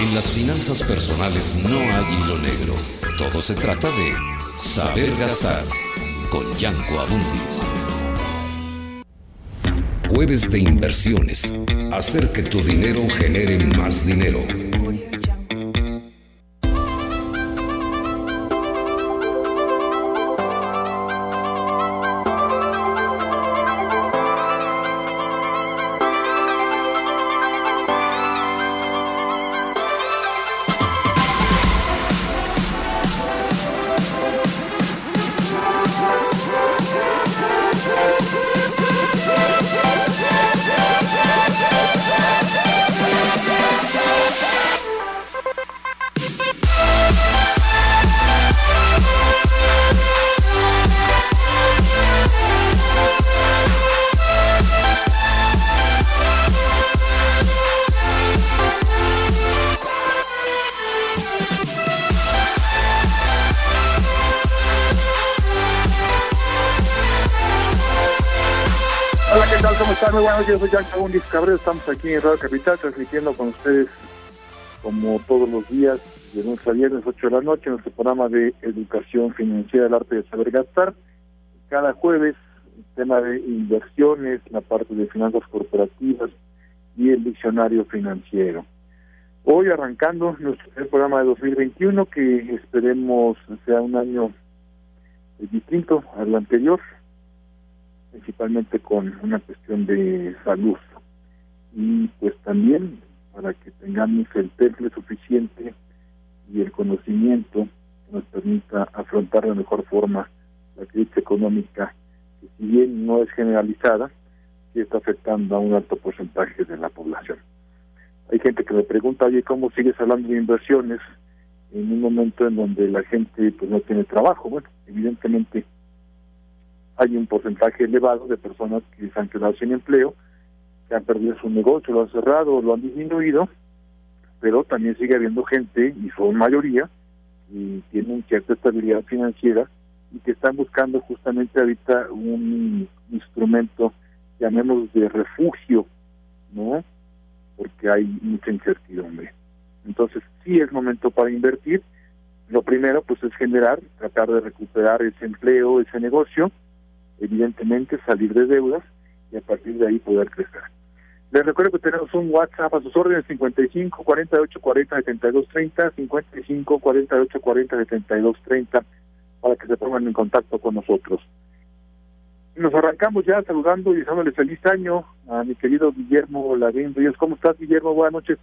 En las finanzas personales no hay hilo negro. Todo se trata de saber gastar con Yanko Abundis. Jueves de inversiones. Hacer que tu dinero genere más dinero. Soy Yanka Undis Cabrera. Estamos aquí en Radio Capital transmitiendo con ustedes, como todos los días, de lunes a viernes, 8 de la noche, nuestro programa de educación financiera, el arte de saber gastar. Cada jueves, el tema de inversiones, la parte de finanzas corporativas y el diccionario financiero. Hoy arrancando nuestro programa de 2021, que esperemos sea un año distinto al anterior, principalmente con una cuestión de salud. Y pues también para que tengamos el temple suficiente y el conocimiento que nos permita afrontar de mejor forma la crisis económica que si bien no es generalizada sí está afectando a un alto porcentaje de la población. Hay gente que me pregunta oye cómo sigues hablando de inversiones en un momento en donde la gente pues no tiene trabajo bueno evidentemente hay un porcentaje elevado de personas que se han quedado sin empleo, que han perdido su negocio, lo han cerrado, lo han disminuido, pero también sigue habiendo gente, y son mayoría, y tienen cierta estabilidad financiera y que están buscando justamente ahorita un instrumento, llamemos de refugio, ¿no? Porque hay mucha incertidumbre. Entonces, sí es momento para invertir. Lo primero, pues, es generar, tratar de recuperar ese empleo, ese negocio, evidentemente salir de deudas y a partir de ahí poder crecer. Les recuerdo que tenemos un WhatsApp a sus órdenes 55 48 40 72 30 55 48 40 72 30 para que se pongan en contacto con nosotros. Nos arrancamos ya saludando y deseándole feliz año a mi querido Guillermo Lavín Ríos. ¿Cómo estás, Guillermo? Buenas noches.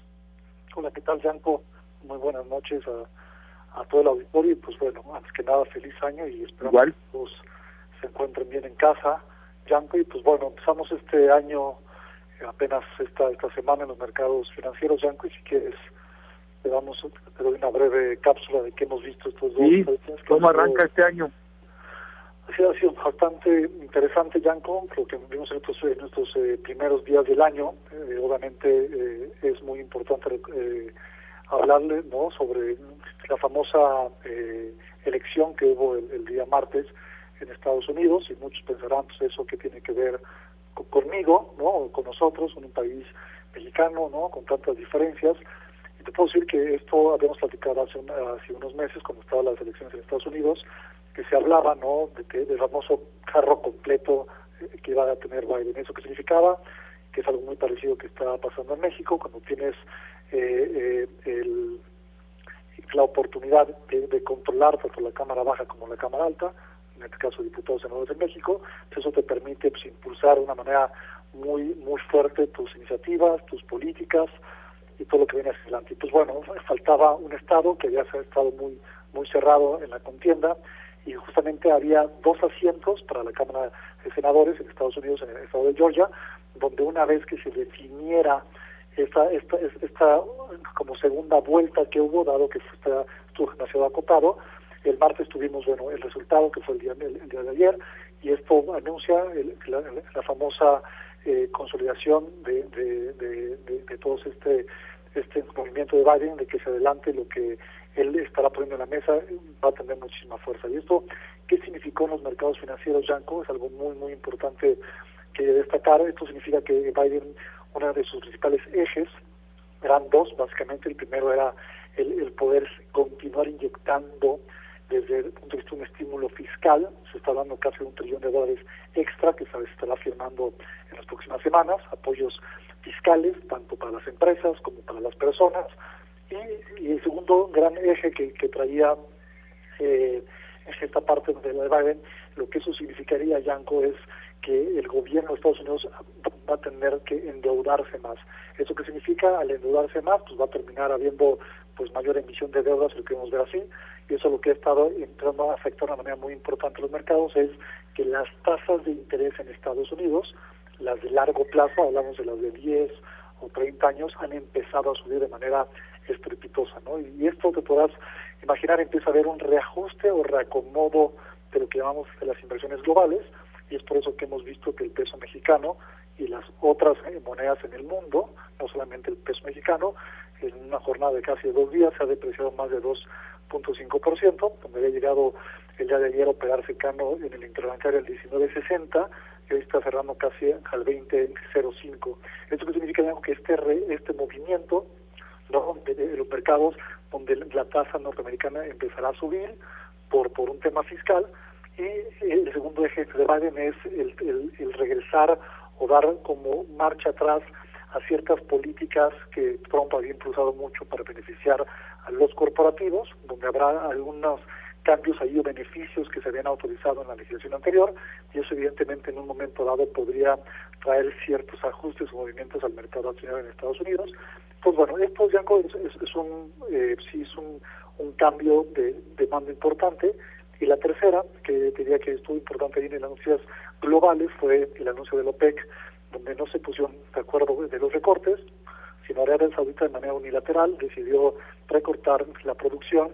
Hola, ¿qué tal, Yanko? Muy buenas noches a, a todo el auditorio y pues bueno, antes que nada, feliz año y esperamos Igual. que todos se encuentren bien en casa, Yanko, y pues bueno, empezamos este año eh, apenas esta esta semana en los mercados financieros, Yanko, y si quieres te damos te doy una breve cápsula de qué hemos visto estos dos Sí, ¿cómo arranca este año? Sí, ha sido bastante interesante, Yanko, lo que vimos en estos, en estos eh, primeros días del año. Eh, obviamente eh, es muy importante eh, hablarle ¿no? sobre la famosa eh, elección que hubo el, el día martes en Estados Unidos y muchos pensarán pues eso que tiene que ver co- conmigo, ¿no? Con nosotros, un país mexicano, ¿no? Con tantas diferencias. Y te puedo decir que esto habíamos platicado hace, un- hace unos meses cuando estaban las elecciones en Estados Unidos, que se hablaba, ¿no? De que del famoso carro completo eh, que iba a tener Biden. ¿Eso qué significaba? Que es algo muy parecido que está pasando en México, cuando tienes eh, eh, el, la oportunidad de, controlar tanto la Cámara Baja como la Cámara Alta, en este caso diputados senadores de México, eso te permite pues, impulsar de una manera muy muy fuerte tus iniciativas, tus políticas y todo lo que viene hacia adelante. Y pues bueno, faltaba un Estado que había estado muy muy cerrado en la contienda y justamente había dos asientos para la Cámara de Senadores en Estados Unidos, en el estado de Georgia, donde una vez que se definiera esta, esta, esta como segunda vuelta que hubo, dado que estuvo demasiado acotado, el martes tuvimos bueno el resultado que fue el día, el, día de ayer y esto anuncia la, famosa eh, consolidación de, de, de, de, todos este este movimiento de Biden de que se adelante lo que él estará poniendo en la mesa va a tener muchísima fuerza. ¿Y esto qué significó en los mercados financieros, Yanko? Es algo muy, muy importante que destacar. Esto significa que Biden, uno de sus principales ejes, eran dos, básicamente. El primero era el, el poder continuar inyectando desde el punto de vista de un estímulo fiscal, se está dando casi un trillón de dólares extra que se estará firmando en las próximas semanas, apoyos fiscales tanto para las empresas como para las personas, y, el segundo gran eje que, traía eh, esta parte de la de Biden, lo que eso significaría, Yanko, es que el gobierno de Estados Unidos va a tener que endeudarse más. ¿Eso qué significa? Al endeudarse más, pues va a terminar habiendo pues mayor emisión de deudas, si lo queremos ver así, y eso lo que ha estado entrando a afectar de una manera muy importante los mercados es que las tasas de interés en Estados Unidos, las de largo plazo, hablamos de las de 10 o 30 años, han empezado a subir de manera estrepitosa, ¿no? Y esto te podrás imaginar, empieza a haber un reajuste o reacomodo de lo que llamamos de las inversiones globales, y es por eso que hemos visto que el peso mexicano y las otras monedas en el mundo, no solamente el peso mexicano, en una jornada de casi dos días se ha depreciado más de 2.5%, donde había llegado el día de ayer a operar cercano en el interbancario al 19.60 y hoy está cerrando casi al 20.05. Esto significa que este, este movimiento ¿no? de, los mercados donde la tasa norteamericana empezará a subir por, por un tema fiscal y el segundo eje de Biden es el, el, el regresar o dar como marcha atrás a ciertas políticas que Trump había impulsado mucho para beneficiar a los corporativos, donde habrá algunos cambios ahí o beneficios que se habían autorizado en la legislación anterior y eso evidentemente en un momento dado podría traer ciertos ajustes o movimientos al mercado accionario en Estados Unidos. Pues bueno, esto ya es, es, un eh, sí es un, un cambio de demanda importante y la tercera, que diría que estuvo importante ahí en las anuncios globales, fue el anuncio del OPEC, donde no se pusieron de acuerdo de los recortes, sino Arabia Saudita de manera unilateral decidió recortar la producción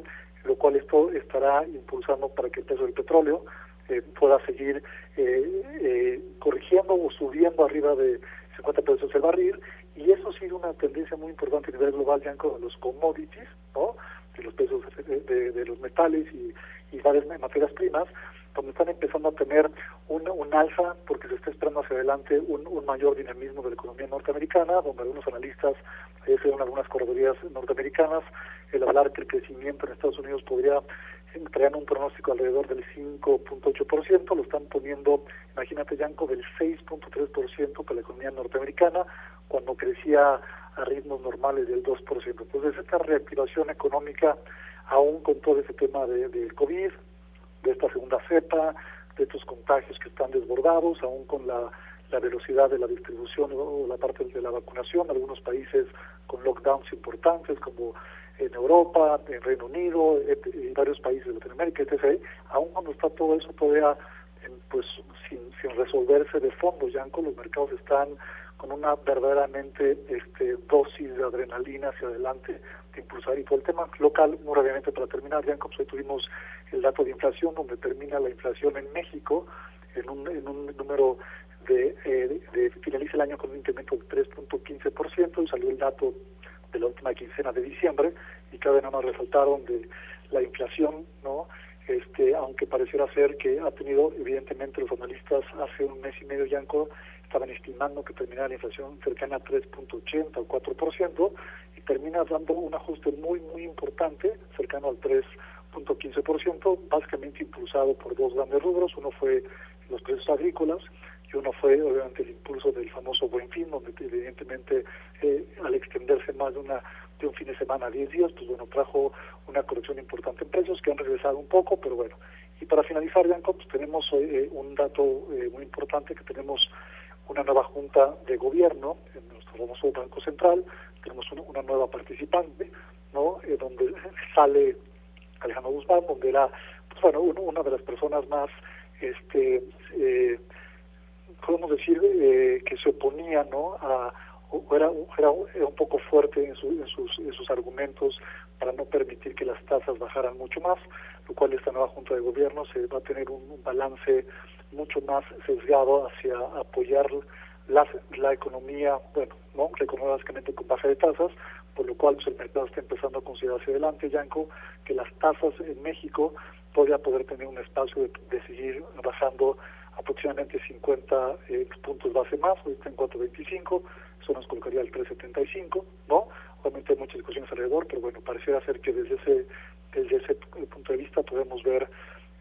lo cual esto estará impulsando para que el precio del petróleo eh, pueda seguir eh, eh, corrigiendo o subiendo arriba de 50 pesos el barril y eso ha sido una tendencia muy importante a nivel global ya con los commodities, ¿no? de los pesos de, los metales y, y varias materias primas, donde están empezando a tener un, un alza porque se está esperando hacia adelante un, un mayor dinamismo de la economía norteamericana, donde algunos analistas, se en algunas corredorías norteamericanas, el hablar que el crecimiento en Estados Unidos podría traer un pronóstico alrededor del 5.8%, lo están poniendo, imagínate, Yanko, del 6.3% para la economía norteamericana, cuando crecía a ritmos normales del 2%. Entonces, esta reactivación económica, aún con todo ese tema de, del COVID, de esta segunda cepa, de estos contagios que están desbordados, aún con la, la velocidad de la distribución o la parte de la vacunación, algunos países con lockdowns importantes como en Europa, en Reino Unido, en, varios países de Latinoamérica, etc., aún cuando está todo eso todavía pues sin, sin resolverse de fondo, ya con los mercados están con una verdaderamente este, dosis de adrenalina hacia adelante de impulsar. Y por el tema local, muy rápidamente para terminar, ya hoy tuvimos el dato de inflación, donde termina la inflación en México en un, en un número de, eh, de, finaliza el año con un incremento del 3.15% y salió el dato de la última quincena de diciembre y cada vez más resaltaron de la inflación, ¿no? Este, aunque pareciera ser que ha tenido, evidentemente, los analistas hace un mes y medio, Yanco, estaban estimando que terminara la inflación cercana a 3.80 o 4%, termina dando un ajuste muy, muy importante, cercano al 3.15%, básicamente impulsado por dos grandes rubros. Uno fue los precios agrícolas, y uno fue obviamente el impulso del famoso buen fin, donde evidentemente eh, al extenderse más de una de un fin de semana a 10 días, pues bueno, trajo una corrección importante en precios que han regresado un poco, pero bueno. Y para finalizar, Bianco, pues tenemos eh, un dato eh, muy importante, que tenemos una nueva junta de gobierno en nuestro famoso Banco Central, tenemos una, nueva participante, ¿no? Eh, donde sale Alejandro Guzmán, donde era, pues bueno, una de las personas más, este, podemos decir, que se oponía, ¿no? A, era, era, un poco fuerte en, sus, en sus argumentos para no permitir que las tasas bajaran mucho más, lo cual esta nueva Junta de Gobierno se va a tener un, balance mucho más sesgado hacia apoyar la, la economía, bueno, no reconocer básicamente con baja de tasas, por lo cual pues, el mercado está empezando a considerar hacia adelante, Yanko, que las tasas en México podría poder tener un espacio de, seguir bajando aproximadamente 50 eh, puntos base más, ahorita en 4.25, eso nos colocaría el 3.75, ¿no? Obviamente hay muchas discusiones alrededor, pero bueno, pareciera ser que desde ese, desde ese punto de vista podemos ver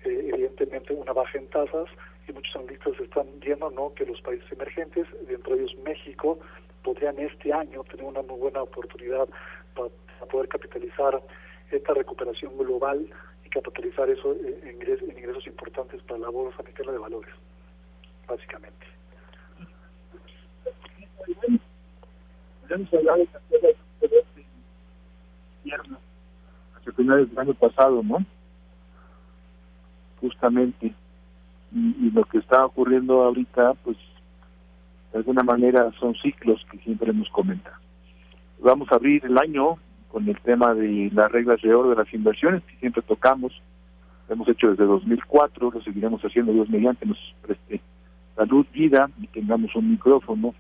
eh, evidentemente una baja en tasas y muchos analistas están viendo ¿no? que los países emergentes, dentro de ellos México, podrían este año tener una muy buena oportunidad para, poder capitalizar esta recuperación global y capitalizar eso en ingresos, en ingresos importantes para la bolsa mexicana de valores, básicamente hemos hablado de invierno, hacia finales del año pasado, ¿no? Justamente. Y, lo que está ocurriendo ahorita, pues, de alguna manera son ciclos que siempre nos comentan. Vamos a abrir el año con el tema de las reglas de oro de las inversiones que siempre tocamos. Lo hemos hecho desde 2004, lo seguiremos haciendo Dios mediante nos preste salud, vida y tengamos un micrófono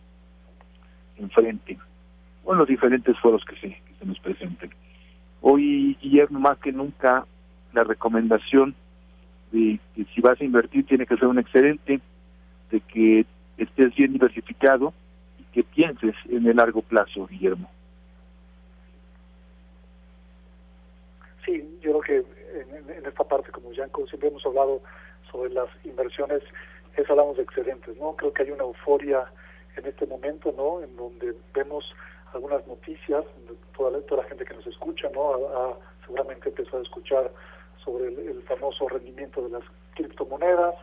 enfrente en los diferentes foros que se, que se nos presenten. Hoy, Guillermo, más que nunca, la recomendación de que si vas a invertir tiene que ser un excedente, de que estés bien diversificado y que pienses en el largo plazo, Guillermo. Sí, yo creo que en, esta parte, como Yanko, siempre hemos hablado sobre las inversiones, es hablamos de excedentes, ¿no? Creo que hay una euforia en este momento, ¿no? En donde vemos algunas noticias, toda la, toda la gente que nos escucha, ¿no? seguramente empezó a escuchar sobre el, famoso rendimiento de las criptomonedas,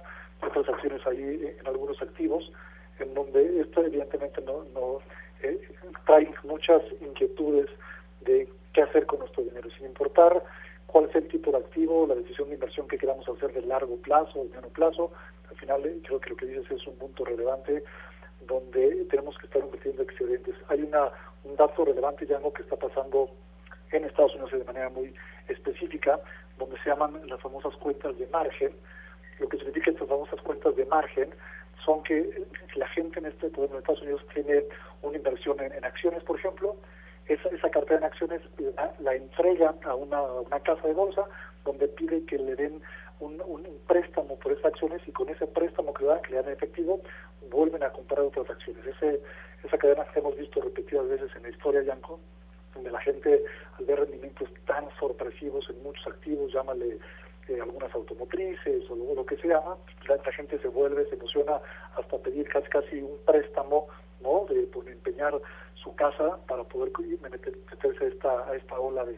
otras acciones ahí en algunos activos, en donde esto evidentemente no, no eh, trae muchas inquietudes de qué hacer con nuestro dinero, sin importar cuál es el tipo de activo, la decisión de inversión que queramos hacer de largo plazo o mediano plazo. Al final eh, creo que lo que dices es un punto relevante donde tenemos que estar invirtiendo excedentes. Hay una un dato relevante ya que está pasando en Estados Unidos de manera muy específica, donde se llaman las famosas cuentas de margen. Lo que significa estas famosas cuentas de margen son que la gente en este en Estados Unidos tiene una inversión en, acciones, por ejemplo, esa, esa cartera en acciones la, la entrega a una, una casa de bolsa donde pide que le den un, un, préstamo por esas acciones y con ese préstamo que dan, que le dan efectivo, vuelven a comprar otras acciones. Ese, esa cadena que hemos visto repetidas veces en la historia, Yanko, donde la gente al ver rendimientos tan sorpresivos en muchos activos, llámale eh, algunas automotrices o lo, que sea, la, gente se vuelve, se emociona hasta pedir casi casi un préstamo, ¿no? De por empeñar su casa para poder meterse a esta, a esta ola de,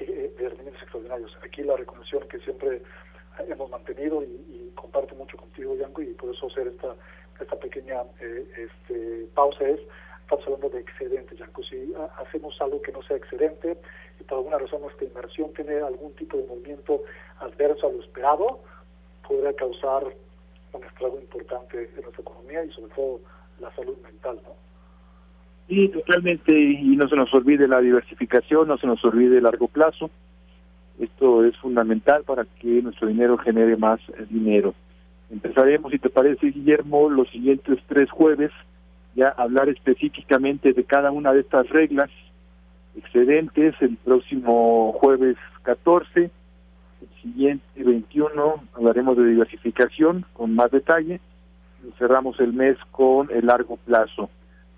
de rendimientos extraordinarios. Aquí la recomendación que siempre hemos mantenido y, comparto mucho contigo, Yanko, y por eso hacer esta, esta pequeña eh, este, pausa es, estamos hablando de excedente, Yanko. Si hacemos algo que no sea excedente y por alguna razón nuestra inversión tiene algún tipo de movimiento adverso a lo esperado, podría causar un estrago importante en nuestra economía y sobre todo la salud mental, ¿no? Sí, totalmente, y no se nos olvide la diversificación, no se nos olvide el largo plazo. Esto es fundamental para que nuestro dinero genere más eh, dinero. Empezaremos, si te parece, Guillermo, los siguientes tres jueves, ya hablar específicamente de cada una de estas reglas excedentes, el próximo jueves 14, el siguiente 21 hablaremos de diversificación con más detalle, y cerramos el mes con el largo plazo,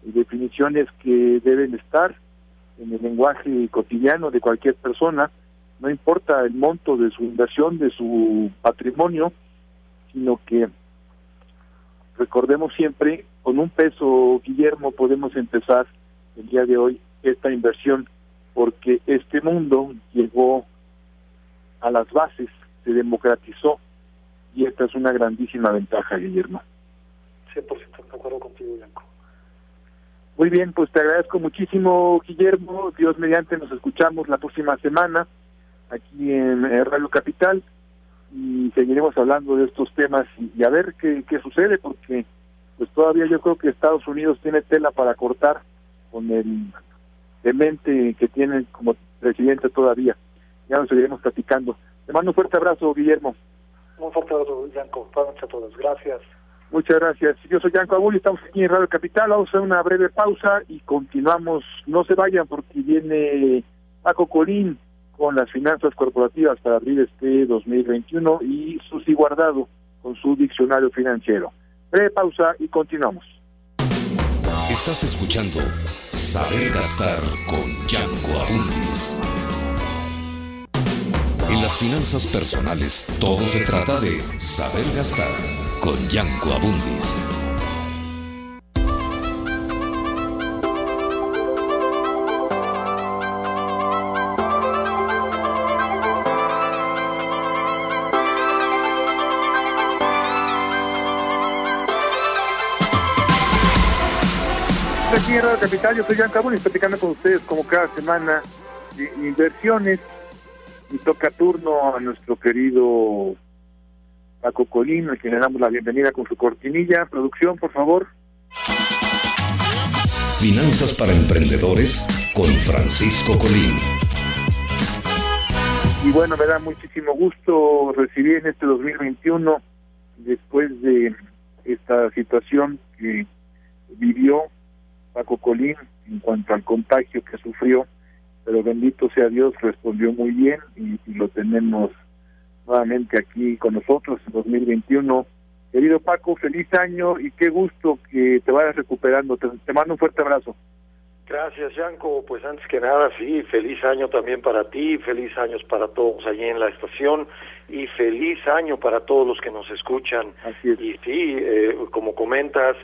definiciones que deben estar en el lenguaje cotidiano de cualquier persona, no importa el monto de su inversión, de su patrimonio, sino que recordemos siempre, con un peso, Guillermo, podemos empezar el día de hoy esta inversión porque este mundo llegó a las bases, se democratizó y esta es una grandísima ventaja, Guillermo. 100% de acuerdo contigo, Blanco. Muy bien, pues te agradezco muchísimo, Guillermo. Dios mediante, nos escuchamos la próxima semana aquí en Radio Capital y seguiremos hablando de estos temas y, a ver qué, qué sucede, porque pues todavía yo creo que Estados Unidos tiene tela para cortar con el demente que tiene como presidente todavía. Ya nos seguiremos platicando. Te mando un fuerte abrazo, Guillermo. Un fuerte abrazo, Yanko. Buenas noches a todos. Gracias. Muchas gracias. Yo soy Yanko Abul estamos aquí en Radio Capital. Vamos a hacer una breve pausa y continuamos. No se vayan porque viene Paco Colín con las finanzas corporativas para abrir este 2021 y Susi Guardado con su diccionario financiero. Breve pausa y continuamos. Estás escuchando Saber Gastar con Yanko Abundis. En las finanzas personales todo se trata de saber gastar con Yanko Abundis. Capital, yo soy Yanko Abundis, platicando con ustedes como cada semana de inversiones y toca turno a nuestro querido Paco Colín, a quien le damos la bienvenida con su cortinilla. Producción, por favor. Finanzas para emprendedores con Francisco Colín. Y bueno, me da muchísimo gusto recibir en este 2021, después de esta situación que vivió Paco Colín en cuanto al contagio que sufrió, pero bendito sea Dios, respondió muy bien y, lo tenemos nuevamente aquí con nosotros en 2021. Querido Paco, feliz año y qué gusto que te vayas recuperando. Te, mando un fuerte abrazo. Gracias, Yanko. Pues antes que nada, sí, feliz año también para ti, feliz años para todos allí en la estación y feliz año para todos los que nos escuchan. Así es. Y sí, eh, como comentas,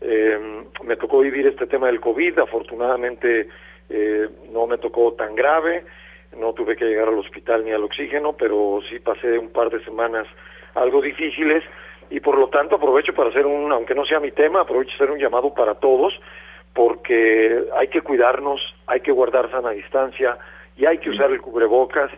eh, me tocó vivir este tema del COVID, afortunadamente eh, no me tocó tan grave, no tuve que llegar al hospital ni al oxígeno, pero sí pasé un par de semanas algo difíciles y por lo tanto aprovecho para hacer un, aunque no sea mi tema, aprovecho para hacer un llamado para todos porque hay que cuidarnos, hay que guardar sana distancia y hay que usar el cubrebocas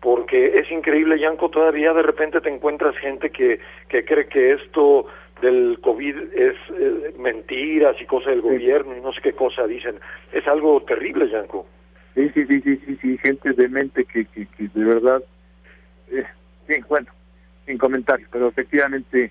porque es increíble, Yanko, todavía de repente te encuentras gente que, que cree que esto del COVID es eh, mentiras y cosas del gobierno y no sé qué cosa dicen. Es algo terrible, Yanko. Sí, sí, sí, sí, sí, sí, gente de mente que, que, que de verdad, eh, sí, bueno, sin comentarios, pero efectivamente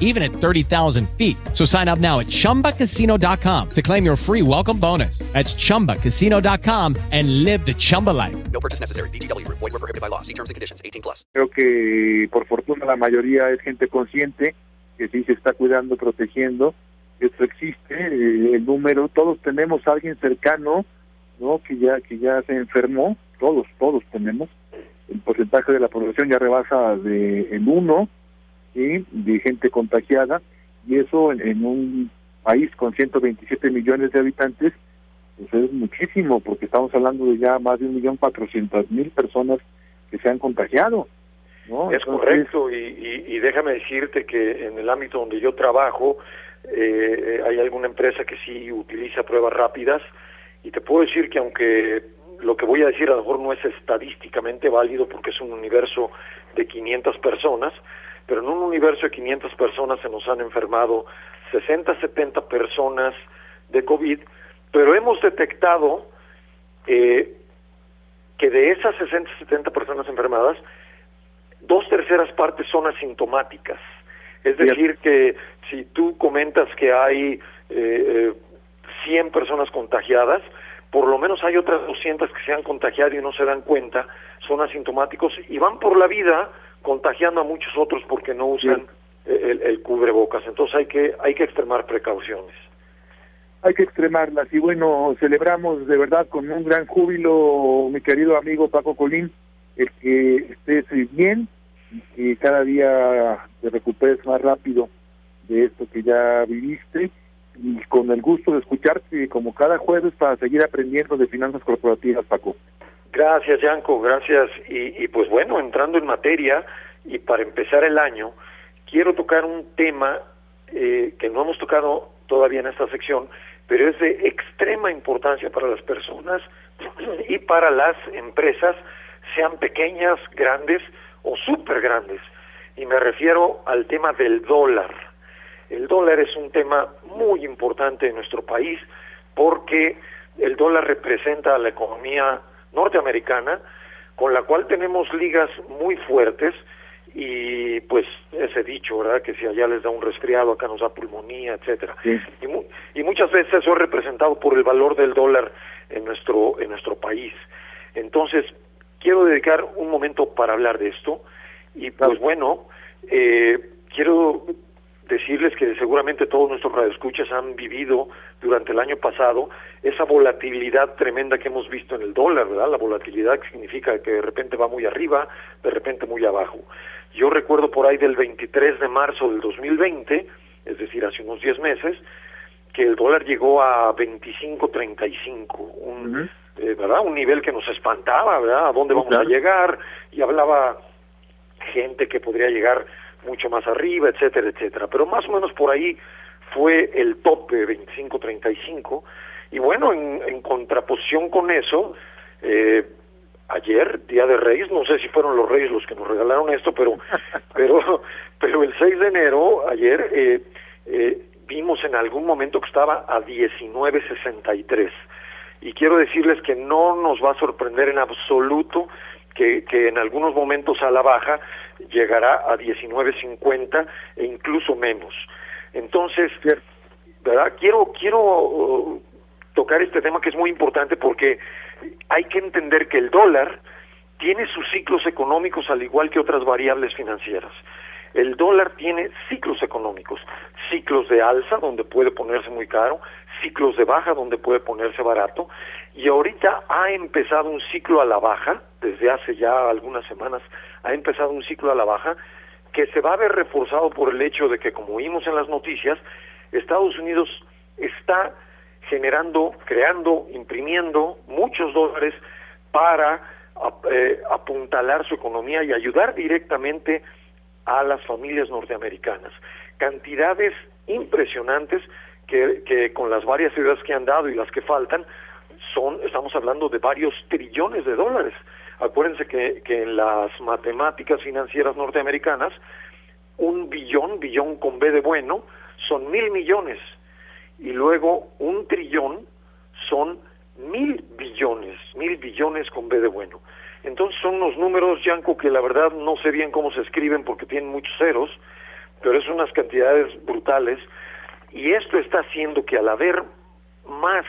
even at 30,000 feet. So sign up now at chumbacasino.com to claim your free welcome bonus. That's chumbacasino.com and live the Chumba life. No purchase necessary. VGW, void, were prohibited by law. See terms and conditions 18 plus. Creo que por fortuna la mayoría es gente consciente que sí se está cuidando, protegiendo. Esto existe, eh, el número, todos tenemos a alguien cercano ¿no? que ya que ya se enfermó, todos, todos tenemos, el porcentaje de la población ya rebasa de el 1 de gente contagiada y eso en, un país con 127 millones de habitantes, pues es muchísimo, porque estamos hablando de ya más de un millón cuatrocientos mil personas que se han contagiado. ¿no? Es correcto, y, y, déjame decirte que en el ámbito donde yo trabajo, eh, hay alguna empresa que sí utiliza pruebas rápidas, y te puedo decir que aunque lo que voy a decir a lo mejor no es estadísticamente válido porque es un universo de 500 personas, pero en un universo de 500 personas se nos han enfermado 60, 70 personas de COVID, pero hemos detectado eh, que de esas 60, 70 personas enfermadas, dos terceras partes son asintomáticas. Es decir, que si tú comentas que hay eh, 100 eh, personas contagiadas, por lo menos hay otras 200 que se han contagiado y no se dan cuenta, son asintomáticos y van por la vida contagiando a muchos otros porque no usan el, el, cubrebocas. Entonces hay que, hay que extremar precauciones. Hay que extremarlas y bueno, celebramos de verdad con un gran júbilo, mi querido amigo Paco Colín, el que estés bien y que cada día te recuperes más rápido de esto que ya viviste y con el gusto de escucharte como cada jueves para seguir aprendiendo de finanzas corporativas, Paco. Gracias, Yanko, gracias. Y, y pues bueno, entrando en materia y para empezar el año, quiero tocar un tema eh, que no hemos tocado todavía en esta sección, pero es de extrema importancia para las personas y para las empresas, sean pequeñas, grandes o súper grandes. Y me refiero al tema del dólar. El dólar es un tema muy importante en nuestro país porque el dólar representa a la economía norteamericana, con la cual tenemos ligas muy fuertes y pues ese dicho, ¿verdad? Que si allá les da un resfriado, acá nos da pulmonía, etcétera. Y, y muchas veces eso es representado por el valor del dólar en nuestro en nuestro país. Entonces, quiero dedicar un momento para hablar de esto y pues bueno, eh, quiero decirles que seguramente todos nuestros radioescuchas han vivido durante el año pasado esa volatilidad tremenda que hemos visto en el dólar, ¿verdad? La volatilidad que significa que de repente va muy arriba, de repente muy abajo. Yo recuerdo por ahí del 23 de marzo del 2020, es decir, hace unos 10 meses, que el dólar llegó a 25.35, un, eh, ¿verdad? Un nivel que nos espantaba, ¿verdad? ¿A dónde vamos a llegar? Y hablaba gente que podría llegar mucho más arriba, etcétera, etcétera. Pero más o menos por ahí fue el tope 25-35. Y bueno, en, en, contraposición con eso, eh, ayer, Día de Reyes, no sé si fueron los Reyes los que nos regalaron esto, pero, pero, pero el 6 de enero, ayer, eh, eh, vimos en algún momento que estaba a 19.63. Y quiero decirles que no nos va a sorprender en absoluto que, que en algunos momentos a la baja llegará a 19.50 e incluso menos. Entonces, ¿verdad? Quiero, quiero uh, tocar este tema que es muy importante porque hay que entender que el dólar tiene sus ciclos económicos al igual que otras variables financieras. El dólar tiene ciclos económicos, ciclos de alza donde puede ponerse muy caro, ciclos de baja donde puede ponerse barato y ahorita ha empezado un ciclo a la baja, desde hace ya algunas semanas ha empezado un ciclo a la baja que se va a ver reforzado por el hecho de que como vimos en las noticias, Estados Unidos está generando, creando, imprimiendo muchos dólares para eh, apuntalar su economía y ayudar directamente a las familias norteamericanas. Cantidades impresionantes que, con las varias ideas que han dado y las que faltan, son, estamos hablando de varios trillones de dólares. Acuérdense que, que en las matemáticas financieras norteamericanas, un billón, billón con B de bueno, son mil millones. Y luego un trillón son mil billones, mil billones con B de bueno. Entonces son unos números, Yanko, que la verdad no sé bien cómo se escriben porque tienen muchos ceros, pero es unas cantidades brutales. Y esto está haciendo que al haber más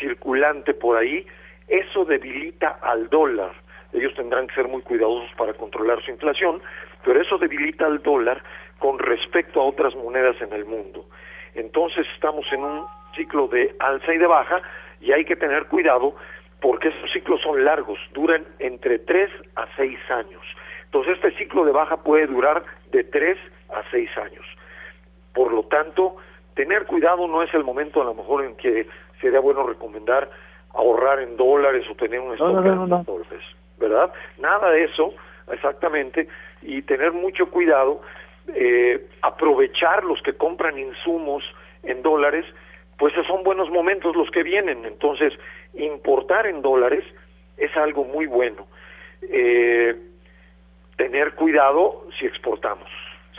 circulante por ahí, eso debilita al dólar. Ellos tendrán que ser muy cuidadosos para controlar su inflación, pero eso debilita al dólar con respecto a otras monedas en el mundo. Entonces estamos en un ciclo de alza y de baja y hay que tener cuidado porque estos ciclos son largos, duran entre 3 a 6 años. Entonces este ciclo de baja puede durar de 3 a 6 años. Por lo tanto, tener cuidado no es el momento a lo mejor en que sería bueno recomendar ahorrar en dólares o tener un stock no, no, dólares, ¿verdad? Nada de eso, exactamente, y tener mucho cuidado, eh, aprovechar los que compran insumos en dólares, pues son buenos momentos los que vienen, entonces importar en dólares es algo muy bueno. Eh, tener cuidado si exportamos.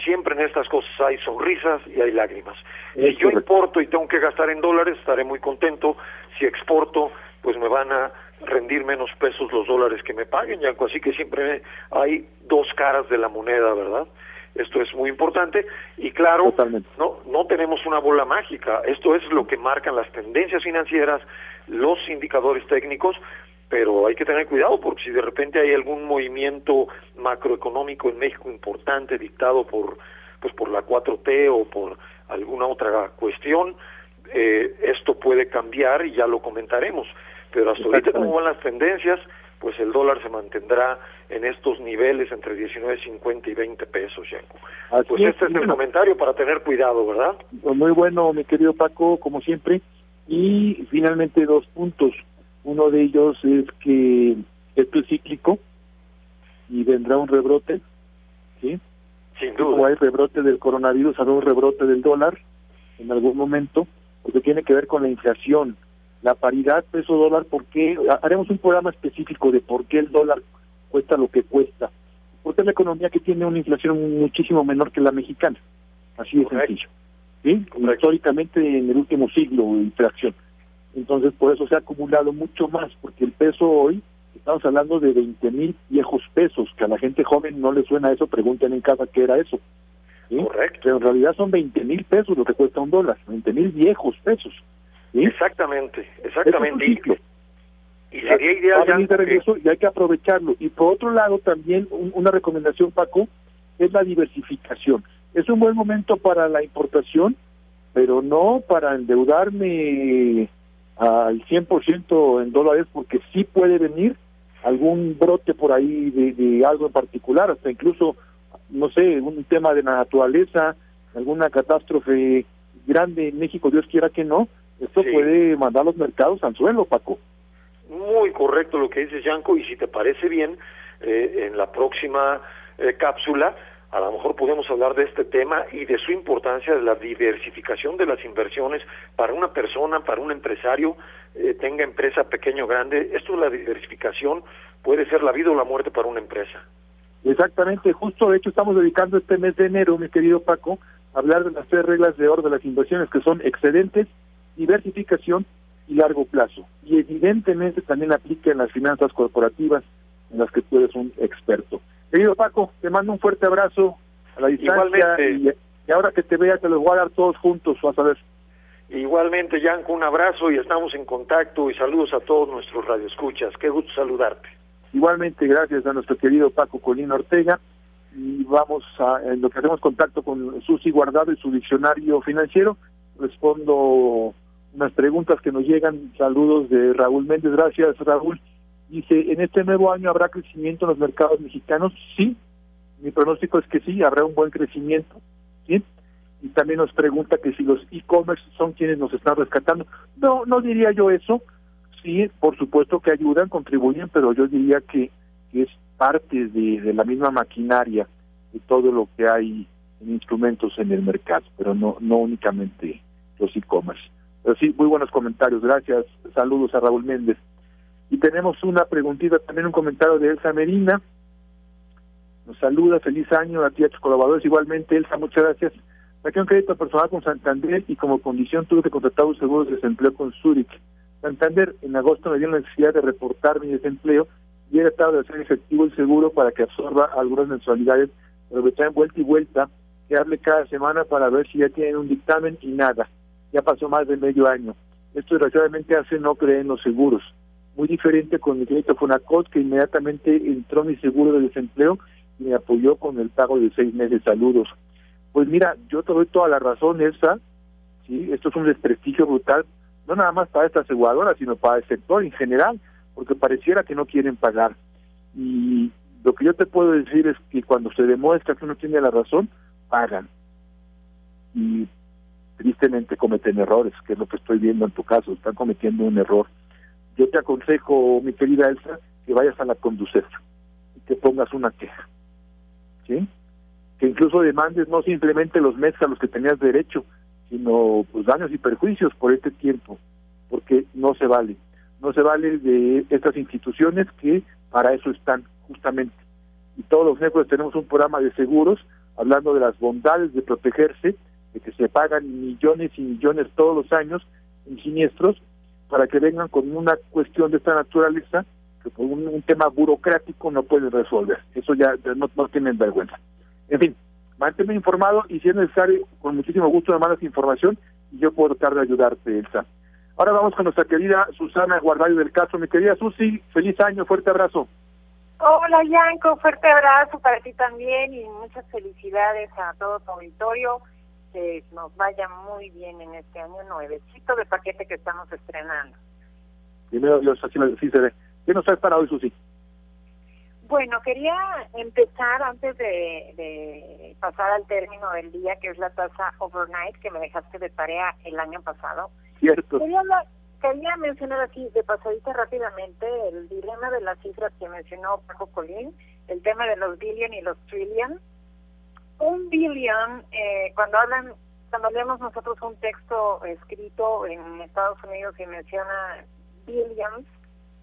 Siempre en estas cosas hay sonrisas y hay lágrimas. Si yo importo y tengo que gastar en dólares, estaré muy contento. Si exporto, pues me van a rendir menos pesos los dólares que me paguen, Yanko. Así que siempre hay dos caras de la moneda, ¿verdad? Esto es muy importante y claro, no no tenemos una bola mágica. Esto es lo que marcan las tendencias financieras, los indicadores técnicos, pero hay que tener cuidado porque si de repente hay algún movimiento macroeconómico en México importante dictado por pues por la 4T o por alguna otra cuestión, eh, esto puede cambiar y ya lo comentaremos. Pero hasta ahorita como van las tendencias, pues el dólar se mantendrá en estos niveles entre 19.50 y 20 pesos, Yanko. Pues este es el comentario para tener cuidado, ¿verdad? Pues muy bueno, mi querido Paco, como siempre. Y finalmente dos puntos. Uno de ellos es que esto es cíclico y vendrá un rebrote, ¿sí? Sin duda. Como hay rebrote del coronavirus, habrá un rebrote del dólar en algún momento, porque tiene que ver con la inflación, la paridad peso-dólar, porque haremos un programa específico de por qué el dólar cuesta lo que cuesta, porque es la economía que tiene una inflación muchísimo menor que la mexicana, así de sencillo, ¿sí? Históricamente en el último siglo, inflación. Entonces, por eso se ha acumulado mucho más, porque el peso hoy, estamos hablando de 20 mil viejos pesos, que a la gente joven no le suena eso, pregunten en casa qué era eso. Correcto. Pero en realidad son 20 mil pesos lo que cuesta un dólar, 20 mil viejos pesos. Exactamente, exactamente. y sería ideal de regreso y hay que aprovecharlo. Y por otro lado, también una recomendación, Paco, es la diversificación. Es un buen momento para la importación, pero no para endeudarme al 100% en dólares porque sí puede venir algún brote por ahí de, algo en particular, hasta incluso, no sé, un tema de la naturaleza, alguna catástrofe grande en México, Dios quiera que no, esto puede mandar los mercados al suelo, Paco. Muy correcto lo que dices, Yanko, y si te parece bien, eh, en la próxima eh, cápsula a lo mejor podemos hablar de este tema y de su importancia de la diversificación de las inversiones para una persona, para un empresario, eh, tenga empresa pequeño o grande. Esto es la diversificación, puede ser la vida o la muerte para una empresa. Exactamente, justo de hecho estamos dedicando este mes de enero, mi querido Paco, a hablar de las tres reglas de oro de las inversiones que son excedentes, diversificación y largo plazo. Y evidentemente también aplica en las finanzas corporativas en las que tú eres un experto. Querido Paco, te mando un fuerte abrazo a la distancia y, ahora que te vea te los voy a dar todos juntos, vas a ver. Igualmente, Yanko, un abrazo y estamos en contacto y saludos a todos nuestros radioescuchas. Qué gusto saludarte. Igualmente, gracias a nuestro querido Paco Colina Ortega. Y vamos a, en lo que hacemos contacto con Susi Guardado y su diccionario financiero, respondo unas preguntas que nos llegan. Saludos de Raúl Méndez. Gracias, Raúl. Dice, ¿en este nuevo año habrá crecimiento en los mercados mexicanos? Sí, mi pronóstico es que sí, habrá un buen crecimiento. ¿sí? Y también nos pregunta que si los e-commerce son quienes nos están rescatando. No, no diría yo eso. Sí, por supuesto que ayudan, contribuyen, pero yo diría que, es parte de, de la misma maquinaria de todo lo que hay en instrumentos en el mercado, pero no, no únicamente los e-commerce. Pero sí, muy buenos comentarios. Gracias. Saludos a Raúl Méndez. Y tenemos una preguntita, también un comentario de Elsa Medina. Nos saluda, feliz año a ti a tus colaboradores. Igualmente, Elsa, muchas gracias. Saqué un crédito personal con Santander y como condición tuve que contratar un seguro de desempleo con Zurich. Santander en agosto me dio la necesidad de reportar mi desempleo y he tratado de hacer efectivo el seguro para que absorba algunas mensualidades, pero me traen vuelta y vuelta que hable cada semana para ver si ya tienen un dictamen y nada. Ya pasó más de medio año. Esto desgraciadamente hace no creer en los seguros muy diferente con mi crédito Fonacot, que inmediatamente entró mi seguro de desempleo y me apoyó con el pago de seis meses. Saludos. Pues mira, yo te doy toda la razón, Elsa. ¿sí? Esto es un desprestigio brutal, no nada más para esta aseguradora, sino para el sector en general, porque pareciera que no quieren pagar. Y lo que yo te puedo decir es que cuando se demuestra que uno tiene la razón, pagan. Y tristemente cometen errores, que es lo que estoy viendo en tu caso, están cometiendo un error. Yo te aconsejo, mi querida Elsa, que vayas a la conducir y que pongas una queja. ¿Sí? Que incluso demandes no simplemente los meses a los que tenías derecho, sino pues daños y perjuicios por este tiempo, porque no se vale. No se vale de estas instituciones que para eso están justamente. Y todos los miércoles tenemos un programa de seguros hablando de las bondades de protegerse, de que se pagan millones y millones todos los años en siniestros para que vengan con una cuestión de esta naturaleza que por un, tema burocrático no pueden resolver. Eso ya, no, no tienen vergüenza. En fin, manténme informado y si es necesario, con muchísimo gusto me mandas información y yo puedo tratar de ayudarte, Elsa. Ahora vamos con nuestra querida Susana Guardario del Caso. Mi querida Susi, feliz año, fuerte abrazo. Hola, Yanko, fuerte abrazo para ti también y muchas felicidades a todo tu auditorio. Que nos vaya muy bien en este año nuevecito de paquete que estamos estrenando. Primero Dios, así, así se ve. ¿Qué nos traes para hoy, Susi? Bueno, quería empezar antes de, pasar al término del día, que es la tasa overnight que me dejaste de tarea el año pasado. Cierto. Quería, mencionar así de pasadita rápidamente el dilema de las cifras que mencionó Paco Colín, el tema de los billion y los trillion. Un billion, eh, cuando hablan, cuando leemos nosotros un texto escrito en Estados Unidos y menciona billions,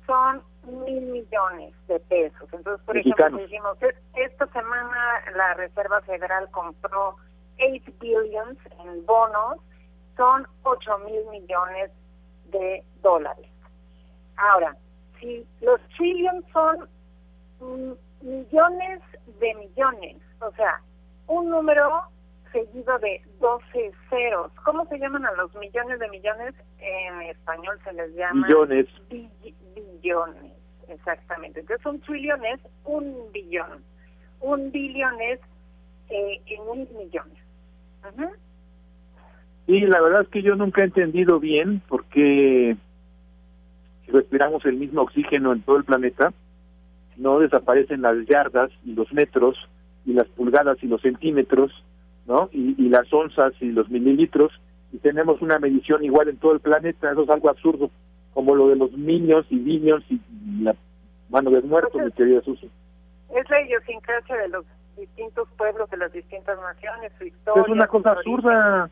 son mil millones de pesos. Entonces, por ejemplo, dijimos, esta semana la Reserva Federal compró 8 billions en bonos, son 8 mil millones de dólares. Ahora, si los trillions son millones de millones, o sea, un número seguido de 12 ceros. ¿Cómo se llaman a los millones de millones? En español se les llama... Billones. billones, exactamente. Entonces un trillón es un billón. Un billón es eh, en mil millones. Y la verdad es que yo nunca he entendido bien por qué si respiramos el mismo oxígeno en todo el planeta, no desaparecen las yardas y los metros y las pulgadas y los centímetros ¿no? Y, las onzas y los mililitros, y tenemos una medición igual en todo el planeta, eso es algo absurdo, como lo de los niños y niños y la mano del muerto, mi querida Susi. Es la idiosincrasia de los distintos pueblos, de las distintas naciones, su historia. Es una cosa absurda.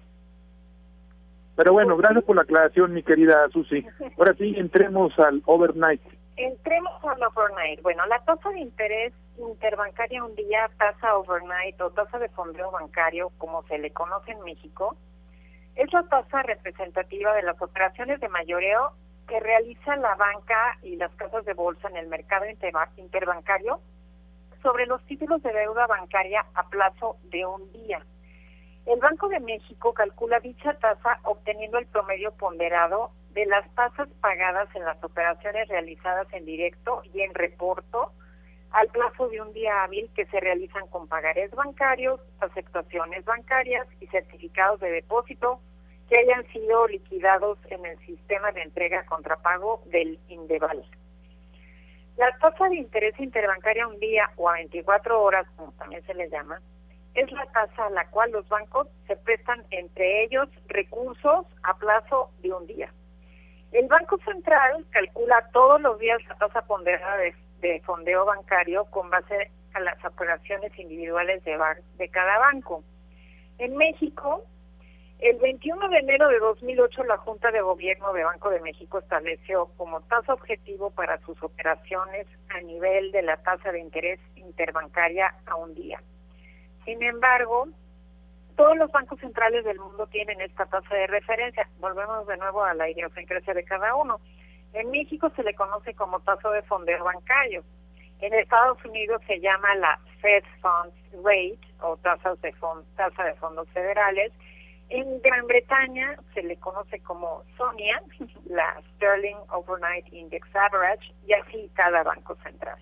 Pero bueno, gracias por la aclaración, mi querida Susi. Ahora sí, entremos al overnight. Entremos al overnight. Bueno, la tasa de interés interbancaria un día, tasa overnight o tasa de fondeo bancario, como se le conoce en México, es la tasa representativa de las operaciones de mayoreo que realiza la banca y las casas de bolsa en el mercado interbancario sobre los títulos de deuda bancaria a plazo de un día. El Banco de México calcula dicha tasa obteniendo el promedio ponderado de las tasas pagadas en las operaciones realizadas en directo y en reporto al plazo de un día hábil que se realizan con pagarés bancarios, aceptaciones bancarias y certificados de depósito que hayan sido liquidados en el sistema de entrega contra pago del Indeval. La tasa de interés interbancaria un día o a 24 horas, como también se le llama, es la tasa a la cual los bancos se prestan entre ellos recursos a plazo de un día. El Banco Central calcula todos los días la tasa ponderada de de fondeo bancario con base a las operaciones individuales de, de cada banco. En México, el 21 de enero de 2008 la Junta de Gobierno de Banco de México estableció como tasa objetivo para sus operaciones a nivel de la tasa de interés interbancaria a un día. Sin embargo, todos los bancos centrales del mundo tienen esta tasa de referencia. Volvemos de nuevo a la idiosincrasia de cada uno. En México se le conoce como tasa de fondeo bancario. En Estados Unidos se llama la Fed Funds Rate o tasa de, tasa de fondos federales. En Gran Bretaña se le conoce como SONIA, la Sterling Overnight Index Average, y así cada banco central.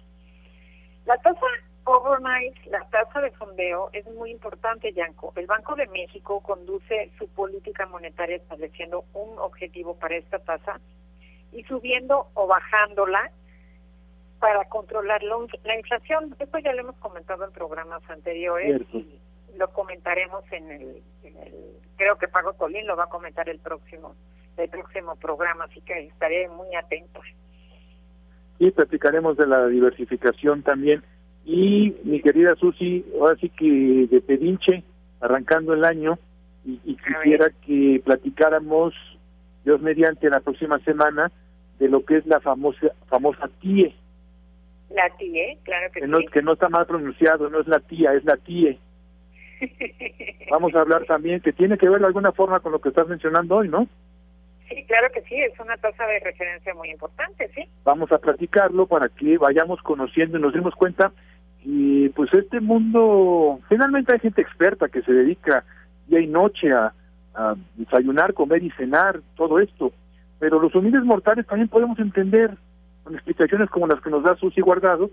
La tasa overnight, la tasa de fondeo, es muy importante, Yanko. El Banco de México conduce su política monetaria estableciendo un objetivo para esta tasa y subiendo o bajándola para controlar la, inflación. Esto ya lo hemos comentado en programas anteriores. lo comentaremos en el, en el creo que Pago Colín lo va a comentar el próximo el próximo programa, así que estaré muy atento. Y platicaremos de la diversificación también. Y mi querida Susi, ahora sí que de pedinche, arrancando el año, y, y quisiera que platicáramos, Dios mediante, la próxima semana, de lo que es la famosa famosa TIE. La TIE, claro que, que no, sí. Que no está mal pronunciado, no es la tía, es la TIE. Vamos a hablar también, que tiene que ver de alguna forma con lo que estás mencionando hoy, ¿no? Sí, claro que sí, es una tasa de referencia muy importante, sí. Vamos a platicarlo para que vayamos conociendo y nos demos cuenta y pues este mundo, finalmente hay gente experta que se dedica día y noche a, a desayunar, comer y cenar, todo esto, pero los humildes mortales también podemos entender con explicaciones como las que nos da Susi Guardado,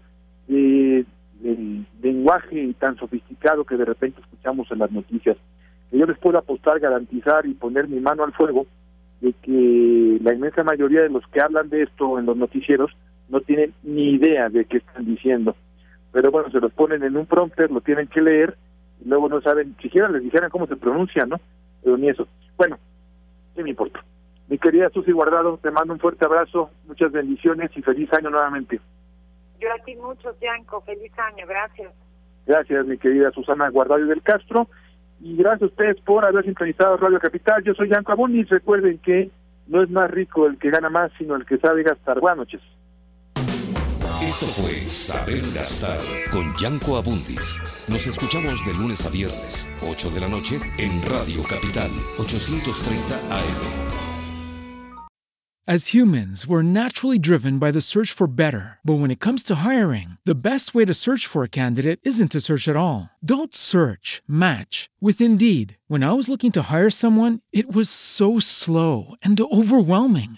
de, del lenguaje tan sofisticado que de repente escuchamos en las noticias. Que yo les puedo apostar, garantizar y poner mi mano al fuego de que la inmensa mayoría de los que hablan de esto en los noticieros no tienen ni idea de qué están diciendo. Pero bueno, se los ponen en un prompter, lo tienen que leer y luego no saben, siquiera les dijeran cómo se pronuncia, ¿no? Pero ni eso. Bueno, ¿qué me importa? Mi querida Susi Guardado, te mando un fuerte abrazo, muchas bendiciones y feliz año nuevamente. Yo a ti mucho, Yanko, feliz año, gracias. Gracias, mi querida Susana Guardado del Castro. Y gracias a ustedes por haber sintonizado Radio Capital. Yo soy Yanko Abundis. Recuerden que no es más rico el que gana más, sino el que sabe gastar. Buenas noches. Esto fue Saber Gastar con Abundis. Nos escuchamos de lunes a viernes, 8 de la noche, en Radio Capital, 830 AM. As humans, we're naturally driven by the search for better. But when it comes to hiring, the best way to search for a candidate isn't to search at all. Don't search, match with Indeed. When I was looking to hire someone, it was so slow and overwhelming.